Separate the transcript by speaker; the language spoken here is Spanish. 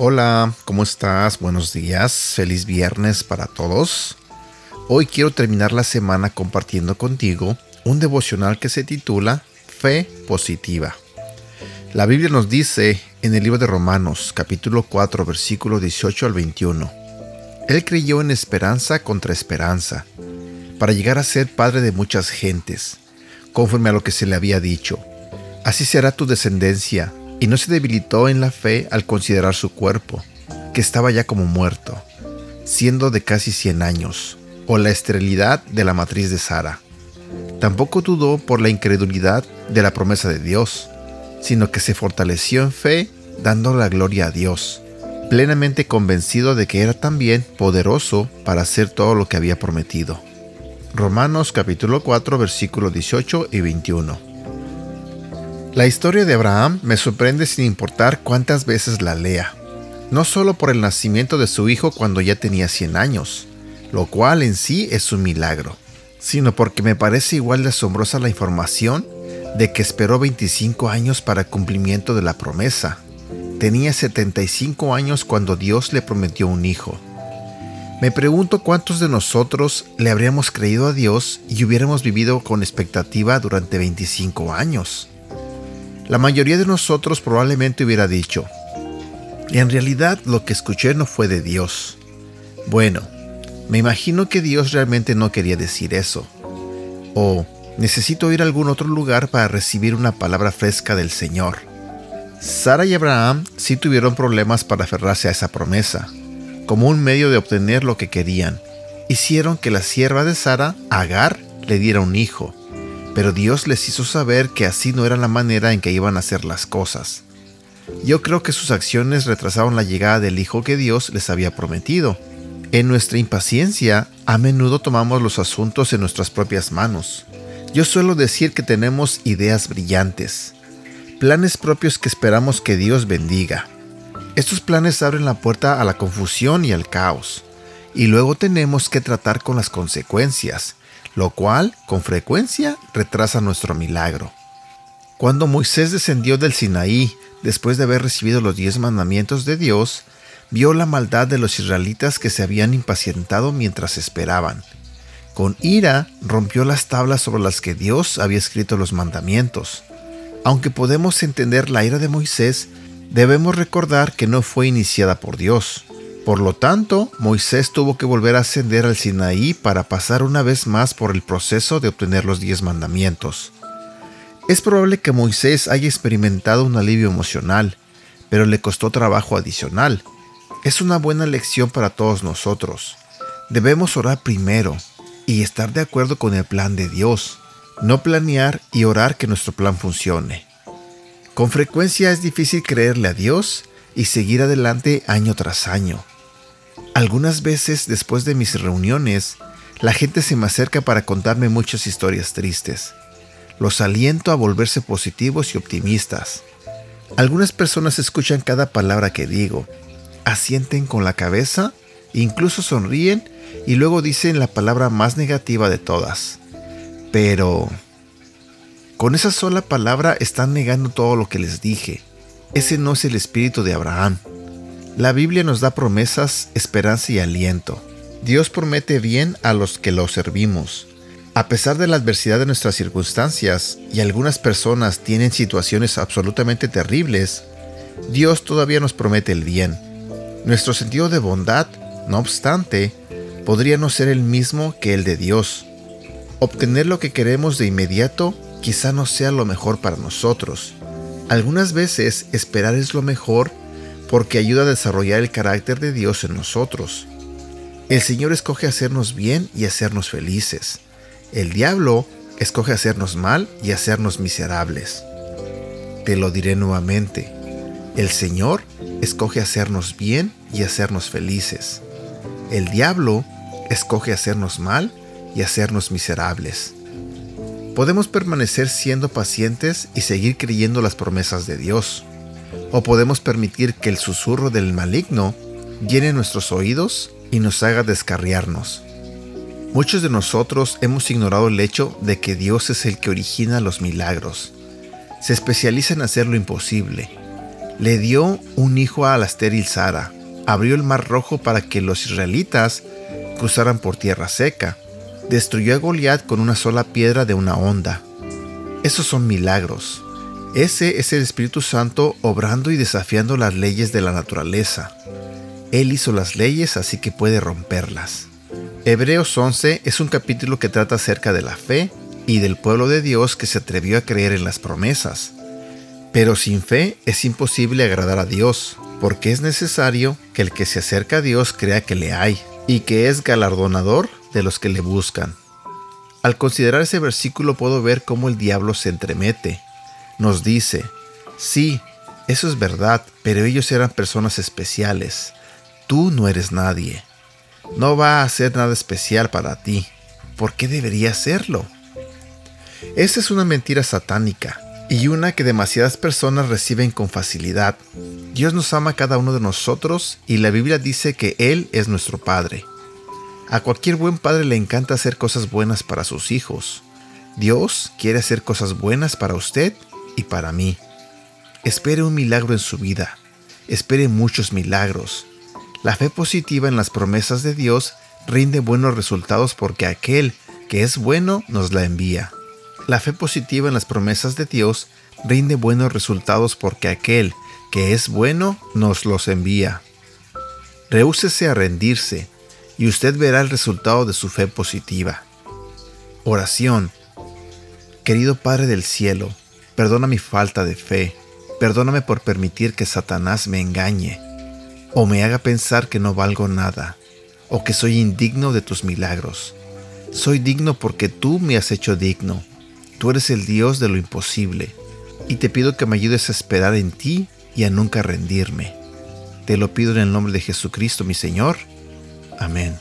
Speaker 1: Hola, ¿cómo estás? Buenos días, feliz viernes para todos. Hoy quiero terminar la semana compartiendo contigo un devocional que se titula Fe Positiva. La Biblia nos dice en el libro de Romanos capítulo 4 versículo 18 al 21, Él creyó en esperanza contra esperanza, para llegar a ser padre de muchas gentes, conforme a lo que se le había dicho. Así será tu descendencia, y no se debilitó en la fe al considerar su cuerpo, que estaba ya como muerto, siendo de casi 100 años, o la esterilidad de la matriz de Sara. Tampoco dudó por la incredulidad de la promesa de Dios, sino que se fortaleció en fe, dando la gloria a Dios, plenamente convencido de que era también poderoso para hacer todo lo que había prometido. Romanos capítulo 4 versículos 18 y 21. La historia de Abraham me sorprende sin importar cuántas veces la lea, no solo por el nacimiento de su hijo cuando ya tenía 100 años, lo cual en sí es un milagro, sino porque me parece igual de asombrosa la información de que esperó 25 años para cumplimiento de la promesa. Tenía 75 años cuando Dios le prometió un hijo. Me pregunto cuántos de nosotros le habríamos creído a Dios y hubiéramos vivido con expectativa durante 25 años. La mayoría de nosotros probablemente hubiera dicho, en realidad lo que escuché no fue de Dios. Bueno, me imagino que Dios realmente no quería decir eso. O necesito ir a algún otro lugar para recibir una palabra fresca del Señor. Sara y Abraham sí tuvieron problemas para aferrarse a esa promesa. Como un medio de obtener lo que querían, hicieron que la sierva de Sara, Agar, le diera un hijo pero Dios les hizo saber que así no era la manera en que iban a hacer las cosas. Yo creo que sus acciones retrasaron la llegada del Hijo que Dios les había prometido. En nuestra impaciencia, a menudo tomamos los asuntos en nuestras propias manos. Yo suelo decir que tenemos ideas brillantes, planes propios que esperamos que Dios bendiga. Estos planes abren la puerta a la confusión y al caos, y luego tenemos que tratar con las consecuencias, lo cual con frecuencia retrasa nuestro milagro. Cuando Moisés descendió del Sinaí después de haber recibido los diez mandamientos de Dios, vio la maldad de los israelitas que se habían impacientado mientras esperaban. Con ira rompió las tablas sobre las que Dios había escrito los mandamientos. Aunque podemos entender la ira de Moisés, debemos recordar que no fue iniciada por Dios. Por lo tanto, Moisés tuvo que volver a ascender al Sinaí para pasar una vez más por el proceso de obtener los diez mandamientos. Es probable que Moisés haya experimentado un alivio emocional, pero le costó trabajo adicional. Es una buena lección para todos nosotros. Debemos orar primero y estar de acuerdo con el plan de Dios, no planear y orar que nuestro plan funcione. Con frecuencia es difícil creerle a Dios y seguir adelante año tras año. Algunas veces después de mis reuniones, la gente se me acerca para contarme muchas historias tristes. Los aliento a volverse positivos y optimistas. Algunas personas escuchan cada palabra que digo, asienten con la cabeza, incluso sonríen y luego dicen la palabra más negativa de todas. Pero... Con esa sola palabra están negando todo lo que les dije. Ese no es el espíritu de Abraham. La Biblia nos da promesas, esperanza y aliento. Dios promete bien a los que lo servimos. A pesar de la adversidad de nuestras circunstancias, y algunas personas tienen situaciones absolutamente terribles, Dios todavía nos promete el bien. Nuestro sentido de bondad, no obstante, podría no ser el mismo que el de Dios. Obtener lo que queremos de inmediato quizá no sea lo mejor para nosotros. Algunas veces esperar es lo mejor porque ayuda a desarrollar el carácter de Dios en nosotros. El Señor escoge hacernos bien y hacernos felices. El diablo escoge hacernos mal y hacernos miserables. Te lo diré nuevamente. El Señor escoge hacernos bien y hacernos felices. El diablo escoge hacernos mal y hacernos miserables. Podemos permanecer siendo pacientes y seguir creyendo las promesas de Dios o podemos permitir que el susurro del maligno llene nuestros oídos y nos haga descarriarnos. Muchos de nosotros hemos ignorado el hecho de que Dios es el que origina los milagros. Se especializa en hacer lo imposible. Le dio un hijo a la estéril Sara, abrió el mar rojo para que los israelitas cruzaran por tierra seca, destruyó a Goliat con una sola piedra de una onda. Esos son milagros. Ese es el Espíritu Santo obrando y desafiando las leyes de la naturaleza. Él hizo las leyes así que puede romperlas. Hebreos 11 es un capítulo que trata acerca de la fe y del pueblo de Dios que se atrevió a creer en las promesas. Pero sin fe es imposible agradar a Dios, porque es necesario que el que se acerca a Dios crea que le hay y que es galardonador de los que le buscan. Al considerar ese versículo puedo ver cómo el diablo se entremete. Nos dice, sí, eso es verdad, pero ellos eran personas especiales. Tú no eres nadie no va a ser nada especial para ti. ¿Por qué debería serlo? Esa es una mentira satánica y una que demasiadas personas reciben con facilidad. Dios nos ama a cada uno de nosotros y la Biblia dice que Él es nuestro Padre. A cualquier buen padre le encanta hacer cosas buenas para sus hijos. Dios quiere hacer cosas buenas para usted y para mí. Espere un milagro en su vida. Espere muchos milagros. La fe positiva en las promesas de Dios rinde buenos resultados porque aquel que es bueno nos la envía. La fe positiva en las promesas de Dios rinde buenos resultados porque aquel que es bueno nos los envía. Rehúsese a rendirse y usted verá el resultado de su fe positiva. Oración. Querido Padre del Cielo, perdona mi falta de fe, perdóname por permitir que Satanás me engañe o me haga pensar que no valgo nada, o que soy indigno de tus milagros. Soy digno porque tú me has hecho digno. Tú eres el Dios de lo imposible, y te pido que me ayudes a esperar en ti y a nunca rendirme. Te lo pido en el nombre de Jesucristo mi Señor. Amén.